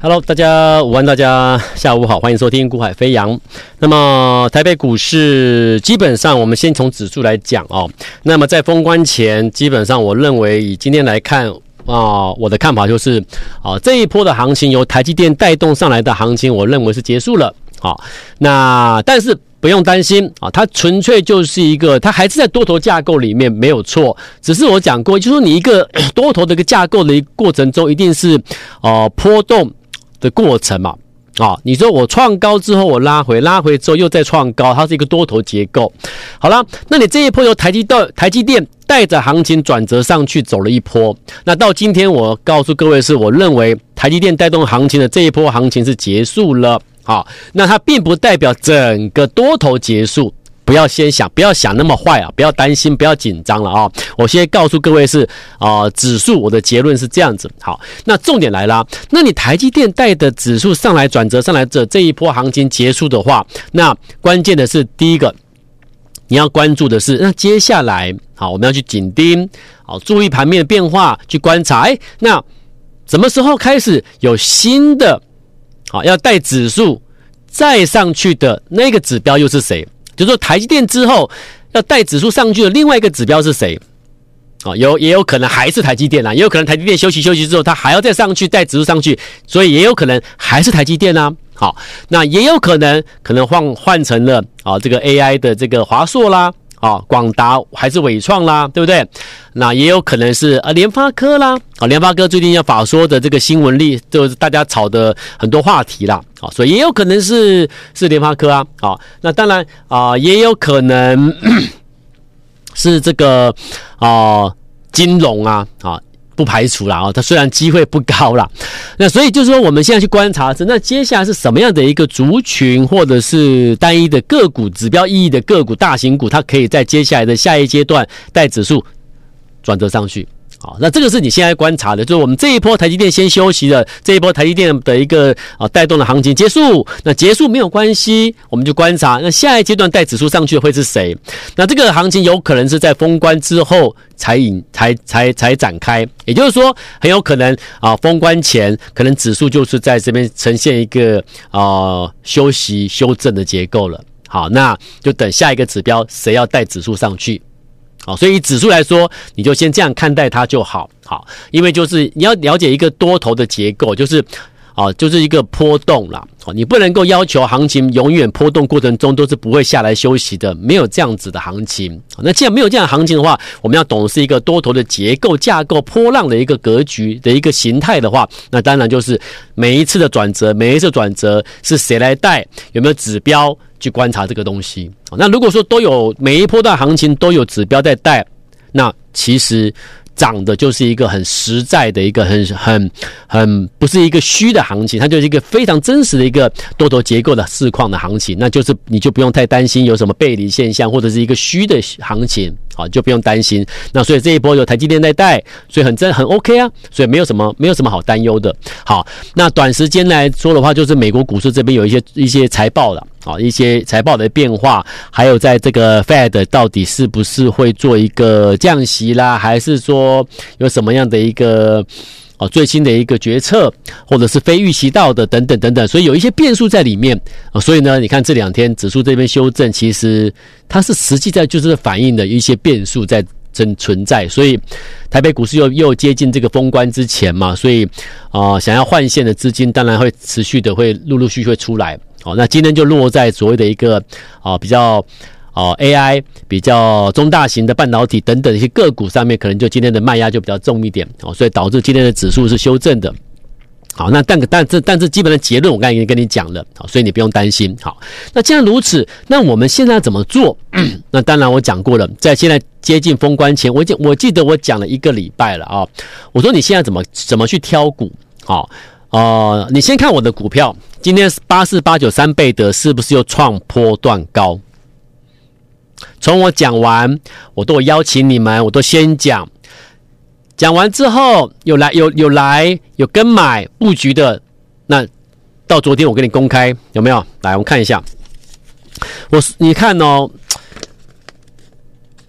Hello，大家午安，大家下午好，欢迎收听《股海飞扬》。那么台北股市基本上，我们先从指数来讲哦。那么在封关前，基本上我认为以今天来看啊，我的看法就是啊，这一波的行情由台积电带动上来的行情，我认为是结束了。好，那但是不用担心啊，它纯粹就是一个，它还是在多头架构里面没有错，只是我讲过，就是说你一个 多头的一个架构的一过程中，一定是呃波动。的过程嘛，啊、你说我创高之后我拉回，拉回之后又再创高，它是一个多头结构。好了，那你这一波由台积电台积电带着行情转折上去走了一波，那到今天我告诉各位是，我认为台积电带动行情的这一波行情是结束了。好，那它并不代表整个多头结束。不要先想，不要想那么坏啊！不要担心，不要紧张了啊！我先告诉各位是啊、指数我的结论是这样子。好，那重点来了，那你台积电带的指数上来转折上来这这一波行情结束的话，那关键的是第一个，你要关注的是那接下来好，我们要去紧盯，好，注意盘面的变化，去观察。哎，那什么时候开始有新的好要带指数再上去的那个指标又是谁？就说，台积电之后要带指数上去的另外一个指标是谁？啊，有也有可能还是台积电啦，也有可能台积电休息休息之后，它还要再上去带指数上去，所以也有可能还是台积电啊。好，那也有可能可能换换成了啊这个 AI 的这个华硕啦。啊，广达还是伟创啦，对不对？那也有可能是啊联发科啦，啊，联发科最近要法说的这个新闻力，就是大家炒的很多话题啦，啊，所以也有可能是是联发科啊，啊，那当然啊，也有可能 是这个啊金融啊，啊。不排除了啊，它虽然机会不高了，那所以就是说，我们现在去观察是，那接下来是什么样的一个族群，或者是单一的个股指标意义的个股，大型股，它可以在接下来的下一阶段带指数转折上去。好，那这个是你现在观察的，就是我们这一波台积电先休息的这一波台积电的一个啊带动的行情结束，那结束没有关系，我们就观察那下一阶段带指数上去的会是谁？那这个行情有可能是在封关之后才引才才才展开，也就是说很有可能啊封关前可能指数就是在这边呈现一个啊休息修正的结构了。好，那就等下一个指标谁要带指数上去。好，所以指数来说，你就先这样看待它就好。好，因为就是你要了解一个多头的结构，就是啊，就是一个波动啦。哦，你不能够要求行情永远波动过程中都是不会下来休息的，没有这样子的行情。那既然没有这样行情的话，我们要懂的是一个多头的结构架构、波浪的一个格局的一个形态的话，那当然就是每一次的转折，每一次转折是谁来带，有没有指标去观察这个东西。那如果说都有每一波段行情都有指标在带，那其实。涨的就是一个很实在的一个很很很不是一个虚的行情，它就是一个非常真实的一个多头结构的市况的行情，那就是你就不用太担心有什么背离现象或者是一个虚的行情，好，就不用担心。那所以这一波有台积电在带，所以很真很 OK 啊，所以没有什么没有什么好担忧的。好，那短时间来说的话，就是美国股市这边有一些一些财报了。啊，一些财报的变化，还有在这个 Fed 到底是不是会做一个降息啦，还是说有什么样的一个啊最新的一个决策，或者是非预期到的等等等等，所以有一些变数在里面啊。所以呢，你看这两天指数这边修正，其实它是实际在就是反映的一些变数在真存在。所以台北股市又又接近这个封关之前嘛，所以啊，想要换线的资金当然会持续的会陆陆续续会出来。好，那今天就落在所谓的一个啊比较啊 AI 比较中大型的半导体等等一些个股上面，可能就今天的卖压就比较重一点，哦，所以导致今天的指数是修正的。好，那但但这但是基本的结论我刚才已经跟你讲了，好，所以你不用担心。好，那既然如此，那我们现在怎么做？那当然我讲过了，在现在接近封关前，我记我记得我讲了一个礼拜了啊，我说你现在怎么怎么去挑股？好。哦、呃，你先看我的股票，今天八四八九三倍的，是不是又创波段高？从我讲完，我都有邀请你们，我都先讲，讲完之后有来有有来有跟买布局的，那到昨天我给你公开有没有？来，我们看一下，我你看哦，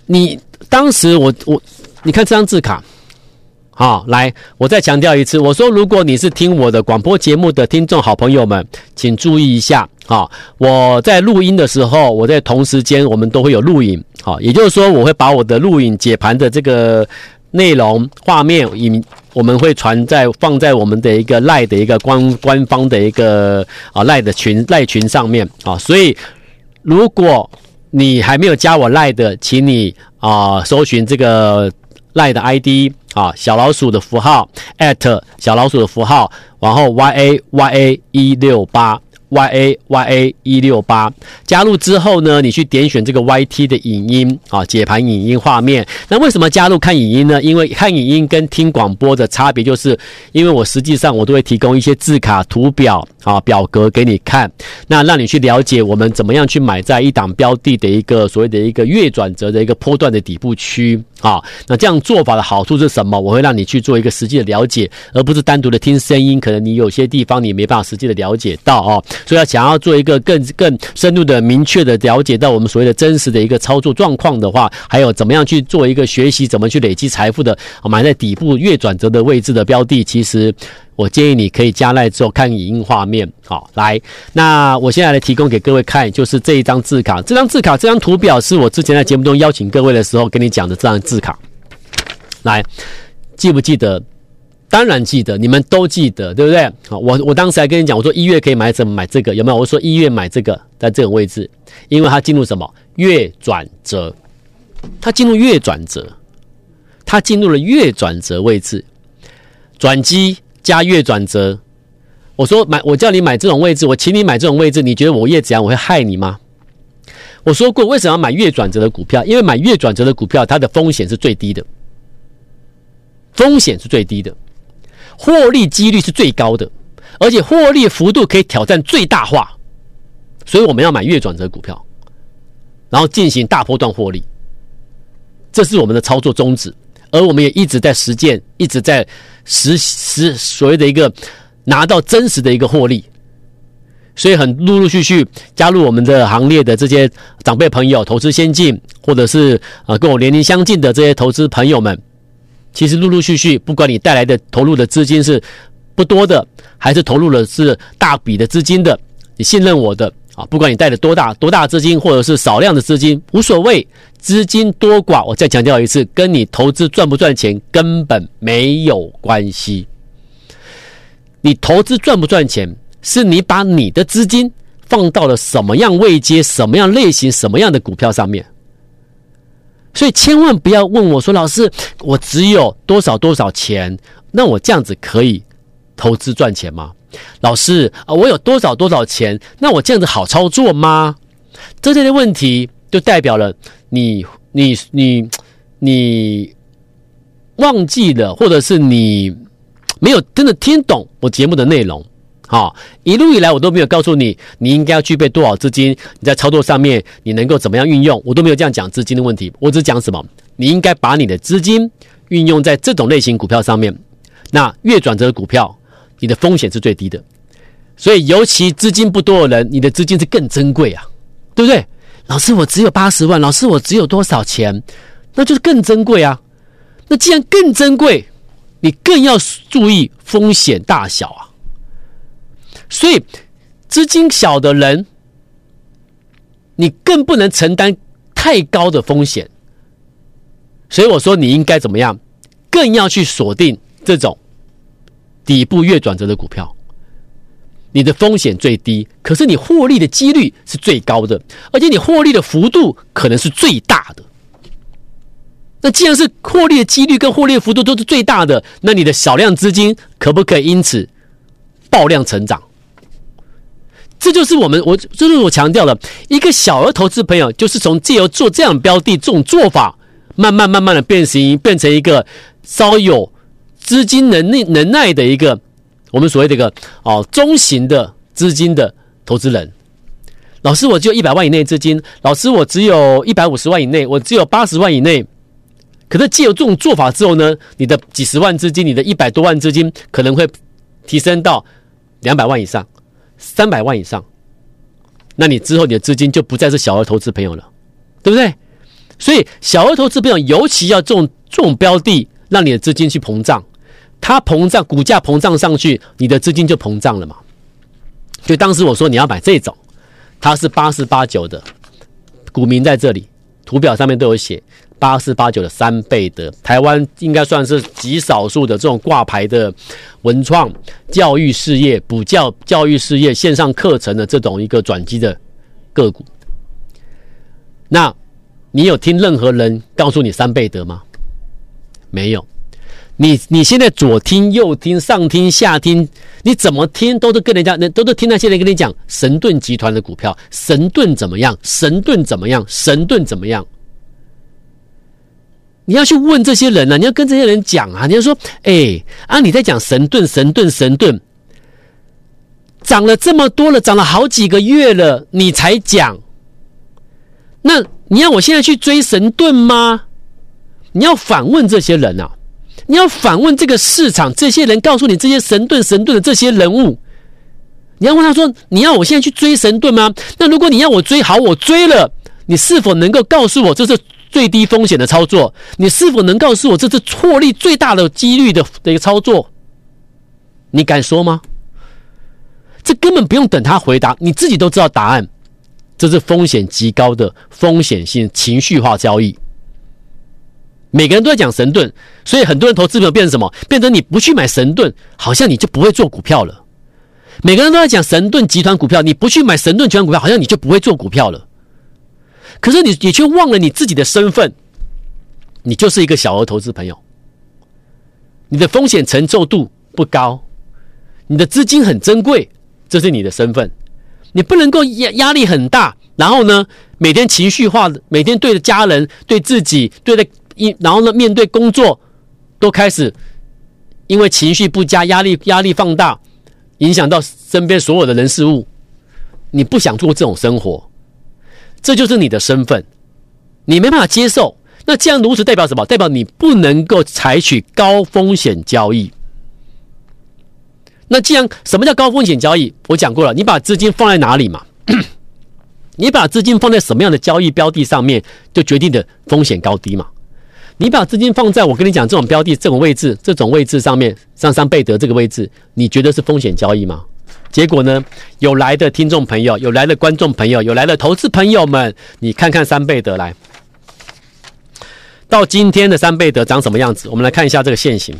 你当时我我你看这张字卡，好，来，我再强调一次，我说如果你是听我的广播节目的听众好朋友们，请注意一下，好，我在录音的时候，我在同时间我们都会有录影，好，也就是说我会把我的录影解盘的这个内容画面影，我们会传在放在我们的一个赖的一个官官方的一个啊赖的群赖群上面啊，所以如果你还没有加我赖的，请你啊搜寻这个赖的 ID。啊，小老鼠的符号，at 小老鼠的符号，然后 y a y a 一六八。Y a y a 一六八加入之后呢，你去点选这个 y t 的影音啊，解盘影音画面。那为什么加入看影音呢？因为看影音跟听广播的差别，就是因为我实际上我都会提供一些字卡、图表啊、表格给你看，那让你去了解我们怎么样去买在一档标的的一个所谓的一个月转折的一个波段的底部区啊。那这样做法的好处是什么？我会让你去做一个实际的了解，而不是单独的听声音。可能你有些地方你没办法实际的了解到哦。所以要想要做一个更更深入的、明确的了解到我们所谓的真实的一个操作状况的话，还有怎么样去做一个学习，怎么去累积财富的，买在底部月转折的位置的标的，其实我建议你可以加赖之后看影音画面。好，来，那我现在来提供给各位看，就是这一张字卡，这张字卡，这张图表是我之前在节目中邀请各位的时候跟你讲的这张字卡。来，记不记得？当然记得，你们都记得，对不对？好，我我当时还跟你讲，我说一月可以买怎么买这个有没有？我说一月买这个，在这个位置，因为它进入什么月转折，它进入月转折，它进入了月转折位置，转机加月转折。我说买，我叫你买这种位置，我请你买这种位置，你觉得我叶子阳我会害你吗？我说过，为什么要买月转折的股票？因为买月转折的股票，它的风险是最低的，风险是最低的。获利几率是最高的，而且获利幅度可以挑战最大化，所以我们要买月转折股票，然后进行大波段获利，这是我们的操作宗旨，而我们也一直在实践，一直在实实所谓的一个拿到真实的一个获利，所以很陆陆续续加入我们的行列的这些长辈朋友、投资先进，或者是啊跟我年龄相近的这些投资朋友们。其实陆陆续续，不管你带来的投入的资金是不多的，还是投入的是大笔的资金的，你信任我的啊，不管你带的多大多大资金，或者是少量的资金，无所谓，资金多寡，我再强调一次，跟你投资赚不赚钱根本没有关系。你投资赚不赚钱，是你把你的资金放到了什么样位阶、什么样类型、什么样的股票上面。所以千万不要问我说：“老师，我只有多少多少钱？那我这样子可以投资赚钱吗？”老师啊，我有多少多少钱？那我这样子好操作吗？这些的问题就代表了你、你、你、你忘记了，或者是你没有真的听懂我节目的内容。好，一路以来我都没有告诉你，你应该要具备多少资金，你在操作上面你能够怎么样运用，我都没有这样讲资金的问题。我只讲什么，你应该把你的资金运用在这种类型股票上面。那月转折的股票，你的风险是最低的，所以尤其资金不多的人，你的资金是更珍贵啊，对不对？老师，我只有八十万，老师，我只有多少钱？那就是更珍贵啊。那既然更珍贵，你更要注意风险大小啊。所以，资金小的人，你更不能承担太高的风险。所以我说，你应该怎么样？更要去锁定这种底部月转折的股票。你的风险最低，可是你获利的几率是最高的，而且你获利的幅度可能是最大的。那既然是获利的几率跟获利的幅度都是最大的，那你的小量资金可不可以因此爆量成长？这就是我们，我就是我强调的，一个小额投资朋友，就是从借由做这样标的这种做法，慢慢慢慢的变形，变成一个稍有资金能力能耐的一个我们所谓的一个哦中型的资金的投资人。老师，我只有一百万以内资金，老师，我只有一百五十万以内，我只有八十万以内。可是借由这种做法之后呢，你的几十万资金，你的一百多万资金可能会提升到两百万以上。三百万以上，那你之后你的资金就不再是小额投资朋友了，对不对？所以小额投资朋友尤其要这种这种标的，让你的资金去膨胀，它膨胀，股价膨胀上去，你的资金就膨胀了嘛。所以当时我说你要买这种，它是八四八九的，股民在这里，图表上面都有写八四八九的三倍的，台湾应该算是极少数的这种挂牌的文创教育事业、补教教育事业线上课程的这种一个转机的个股。那你有听任何人告诉你三倍得吗？没有。你你现在左听右听上听下听，你怎么听都是跟人家，那都是听那些人跟你讲神盾集团的股票，神盾怎么样？神盾怎么样？神盾怎么样？你要去问这些人呢、啊？你要跟这些人讲啊！你要说，哎啊，你在讲神盾，神盾，神盾，涨了这么多了，涨了好几个月了，你才讲？那你要我现在去追神盾吗？你要反问这些人啊！你要反问这个市场，这些人告诉你这些神盾神盾的这些人物，你要问他说：“你要我现在去追神盾吗？”那如果你要我追，好，我追了，你是否能够告诉我这是最低风险的操作？你是否能告诉我这是错利最大的几率的的一个操作？你敢说吗？这根本不用等他回答，你自己都知道答案。这是风险极高的风险性情绪化交易。每个人都在讲神盾，所以很多人投资朋友变成什么？变成你不去买神盾，好像你就不会做股票了。每个人都在讲神盾集团股票，你不去买神盾集团股票，好像你就不会做股票了。可是你你却忘了你自己的身份，你就是一个小额投资朋友，你的风险承受度不高，你的资金很珍贵，这是你的身份，你不能够压压力很大，然后呢，每天情绪化，每天对着家人、对自己、对着。一然后呢，面对工作，都开始因为情绪不佳，压力压力放大，影响到身边所有的人事物。你不想做这种生活，这就是你的身份，你没办法接受。那既然如此代表什么？代表你不能够采取高风险交易。那既然什么叫高风险交易？我讲过了，你把资金放在哪里嘛？你把资金放在什么样的交易标的上面，就决定的风险高低嘛。你把资金放在我跟你讲这种标的、这种位置、这种位置上面，上三倍德这个位置，你觉得是风险交易吗？结果呢，有来的听众朋友，有来的观众朋友，有来的投资朋友们，你看看三倍德来，到今天的三倍德长什么样子？我们来看一下这个线型。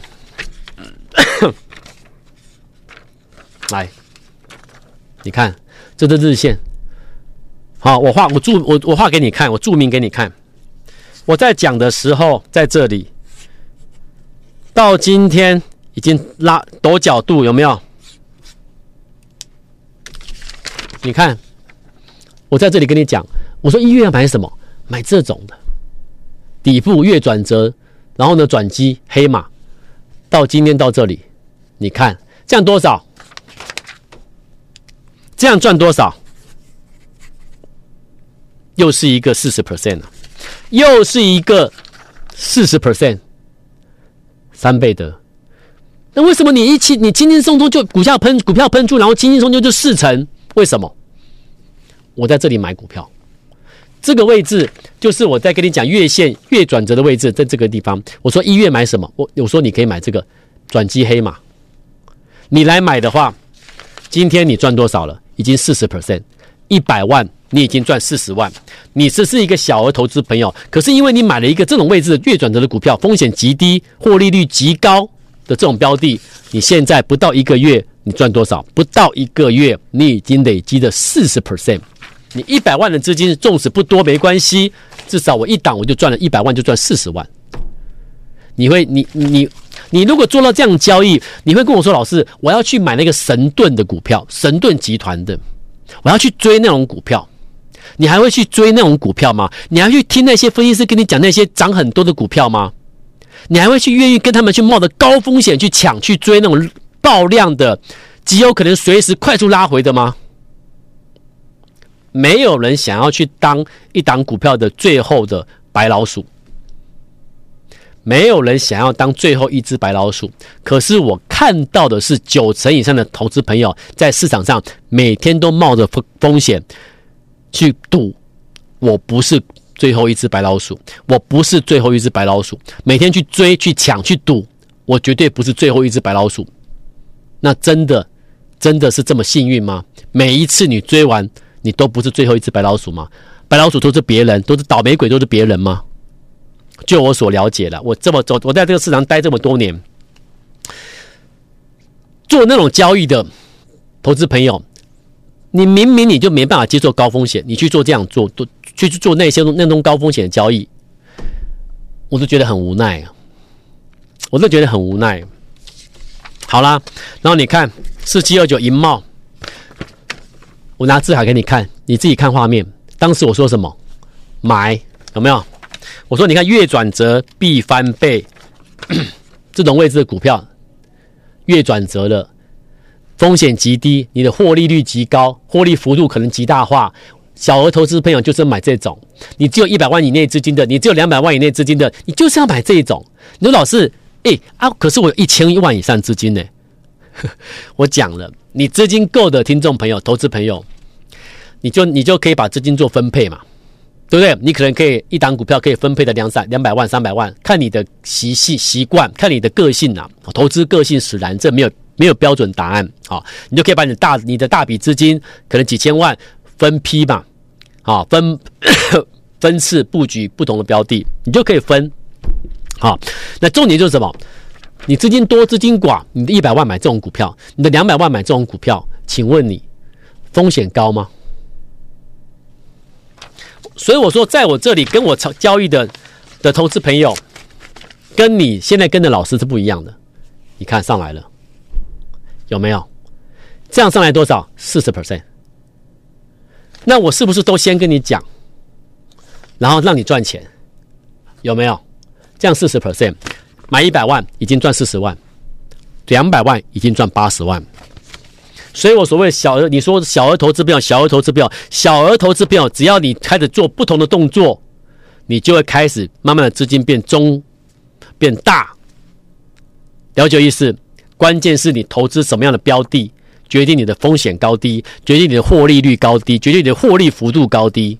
来，你看，这是日线。好，我画，我注，我我画给你看，我注明给你看。我在讲的时候，在这里，到今天已经拉抖角度有没有？你看，我在这里跟你讲，我说一月要买什么？买这种的底部月转折，然后呢转机黑马，到今天到这里，你看这样多少？这样赚多少？又是一个四十 percent 了。又是一个四十 percent 三倍的，那为什么你一起你轻轻松松就股价喷股票喷出，然后轻轻松松就四成？为什么？我在这里买股票，这个位置就是我在跟你讲月线月转折的位置，在这个地方。我说一月买什么？我我说你可以买这个转机黑马，你来买的话，今天你赚多少了？已经四十 percent，一百万。你已经赚四十万，你只是一个小额投资朋友，可是因为你买了一个这种位置的月转折的股票，风险极低、获利率极高的这种标的，你现在不到一个月，你赚多少？不到一个月，你已经累积了四十 percent。你一百万的资金，纵使不多没关系，至少我一档我就赚了一百万，就赚四十万。你会，你你你如果做到这样交易，你会跟我说，老师，我要去买那个神盾的股票，神盾集团的，我要去追那种股票。你还会去追那种股票吗？你还会去听那些分析师跟你讲那些涨很多的股票吗？你还会去愿意跟他们去冒着高风险去抢去追那种爆量的，极有可能随时快速拉回的吗？没有人想要去当一档股票的最后的白老鼠，没有人想要当最后一只白老鼠。可是我看到的是九成以上的投资朋友在市场上每天都冒着风风险。去赌，我不是最后一只白老鼠，我不是最后一只白老鼠。每天去追、去抢、去赌，我绝对不是最后一只白老鼠。那真的真的是这么幸运吗？每一次你追完，你都不是最后一只白老鼠吗？白老鼠都是别人，都是倒霉鬼，都是别人吗？就我所了解的，我这么走，我在这个市场待这么多年，做那种交易的投资朋友，你明明你就没办法接受高风险，你去做这样做，都去去做那些那种高风险的交易，我都觉得很无奈啊，我都觉得很无奈。好啦，然后你看四七二九银茂，我拿字卡给你看，你自己看画面。当时我说什么？买有没有？我说你看月转折必翻倍，这种位置的股票，月转折了，风险极低，你的获利率极高，获利幅度可能极大化。小额投资朋友就是买这种，你只有一百万以内资金的，你只有两百万以内资金的，你就是要买这种。你说老师，哎啊，可是我有一千一万以上资金呢。我讲了，你资金够的听众朋友、投资朋友，你就你就可以把资金做分配嘛。对不对？你可能可以一档股票可以分配的两三两百万、三百万，看你的习性习惯，看你的个性啊，投资个性使然，这没有没有标准答案啊。你就可以把你的大你的大笔资金，可能几千万分批嘛，啊，分 分次布局不同的标的，你就可以分。好，那重点就是什么？你资金多资金寡，你的一百万买这种股票，你的两百万买这种股票，请问你风险高吗？所以我说，在我这里跟我交易的的投资朋友，跟你现在跟的老师是不一样的。你看上来了，有没有？这样上来多少？四十 percent。那我是不是都先跟你讲，然后让你赚钱？有没有？这样四十 percent，买一百万已经赚四十万，两百万已经赚八十万。所以我所谓小额，你说小额投资票，小额投资票，小额投资票，只要你开始做不同的动作，你就会开始慢慢的资金变中，变大。了解意思？关键是你投资什么样的标的，决定你的风险高低，决定你的获利率高低，决定你的获利幅度高低。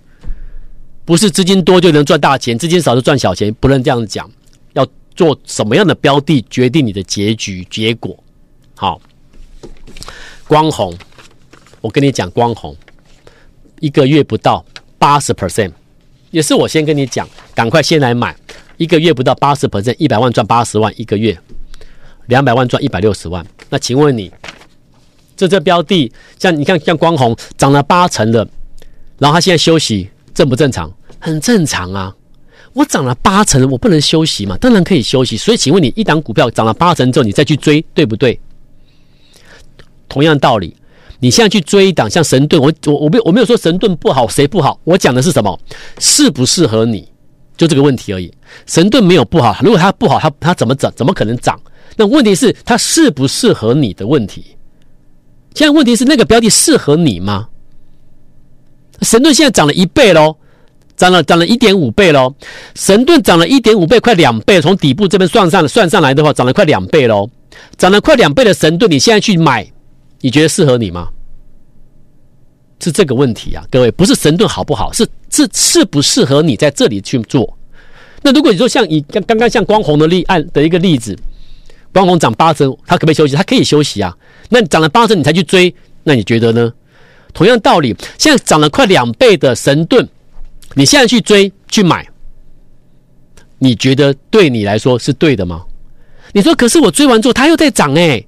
不是资金多就能赚大钱，资金少就赚小钱，不能这样讲。做什么样的标的，决定你的结局结果。好。光弘，我跟你讲，光弘一个月不到八十 percent，也是我先跟你讲，赶快先来买，一个月不到八十 percent，一百万赚八十万一个月，两百万赚一百六十万。那请问你，这这标的，像你看像光弘涨了八成了，然后它现在休息，正不正常？很正常啊，我涨了八成，我不能休息嘛？当然可以休息。所以请问你，一档股票涨了八成之后，你再去追，对不对？同样道理，你现在去追一档像神盾，我我我没有我没有说神盾不好，谁不好？我讲的是什么？适不适合你？就这个问题而已。神盾没有不好，如果它不好，它它怎么涨？怎么可能涨？那问题是它适不适合你的问题。现在问题是那个标的适合你吗？神盾现在涨了一倍喽，涨了涨了一点五倍喽。神盾涨了一点五倍，快两倍，从底部这边算上算上来的话，涨了快两倍喽。涨了快两倍的神盾，你现在去买？你觉得适合你吗？是这个问题啊，各位，不是神盾好不好，是是适不适合你在这里去做？那如果你说像以刚刚刚像光弘的例案的一个例子，光弘涨八成，它可不可以休息？它可以休息啊。那涨了八成你才去追，那你觉得呢？同样道理，现在涨了快两倍的神盾，你现在去追去买，你觉得对你来说是对的吗？你说，可是我追完之后它又在涨哎。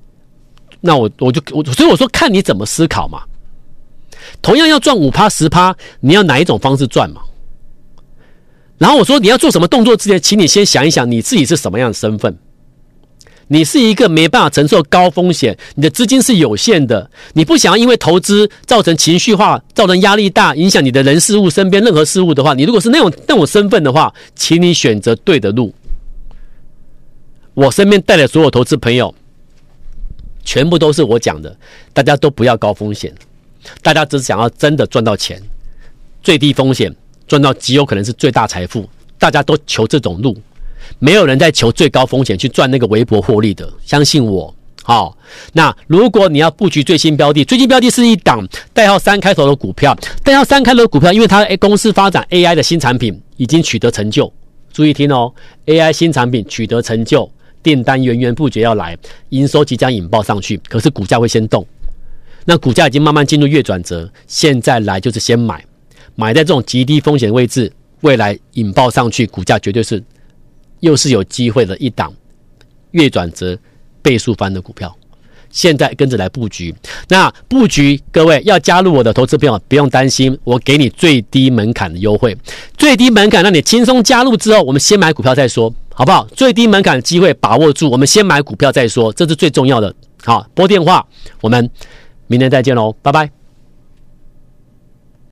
那我我就我所以我说看你怎么思考嘛。同样要赚五趴十趴，你要哪一种方式赚嘛？然后我说你要做什么动作之前，请你先想一想你自己是什么样的身份。你是一个没办法承受高风险，你的资金是有限的，你不想要因为投资造成情绪化，造成压力大，影响你的人事物身边任何事物的话，你如果是那种那种身份的话，请你选择对的路。我身边带的所有投资朋友。全部都是我讲的，大家都不要高风险，大家只想要真的赚到钱，最低风险赚到极有可能是最大财富，大家都求这种路，没有人在求最高风险去赚那个微薄获利的，相信我。好、那如果你要布局最新标的，最新标的是一档代号三开头的股票，代号三开头的股票，因为它公司发展 AI 的新产品已经取得成就，注意听哦，AI 新产品取得成就。订单源源不绝要来，营收即将引爆上去，可是股价会先动。那股价已经慢慢进入月转折，现在来就是先买，买在这种极低风险位置，未来引爆上去，股价绝对是又是有机会的一档月转折倍数翻的股票。现在跟着来布局，那布局各位要加入我的投资朋友不用担心，我给你最低门槛的优惠，最低门槛让你轻松加入之后，我们先买股票再说，好不好？最低门槛机会把握住，我们先买股票再说，这是最重要的。好，拨电话，我们明天再见喽，拜拜。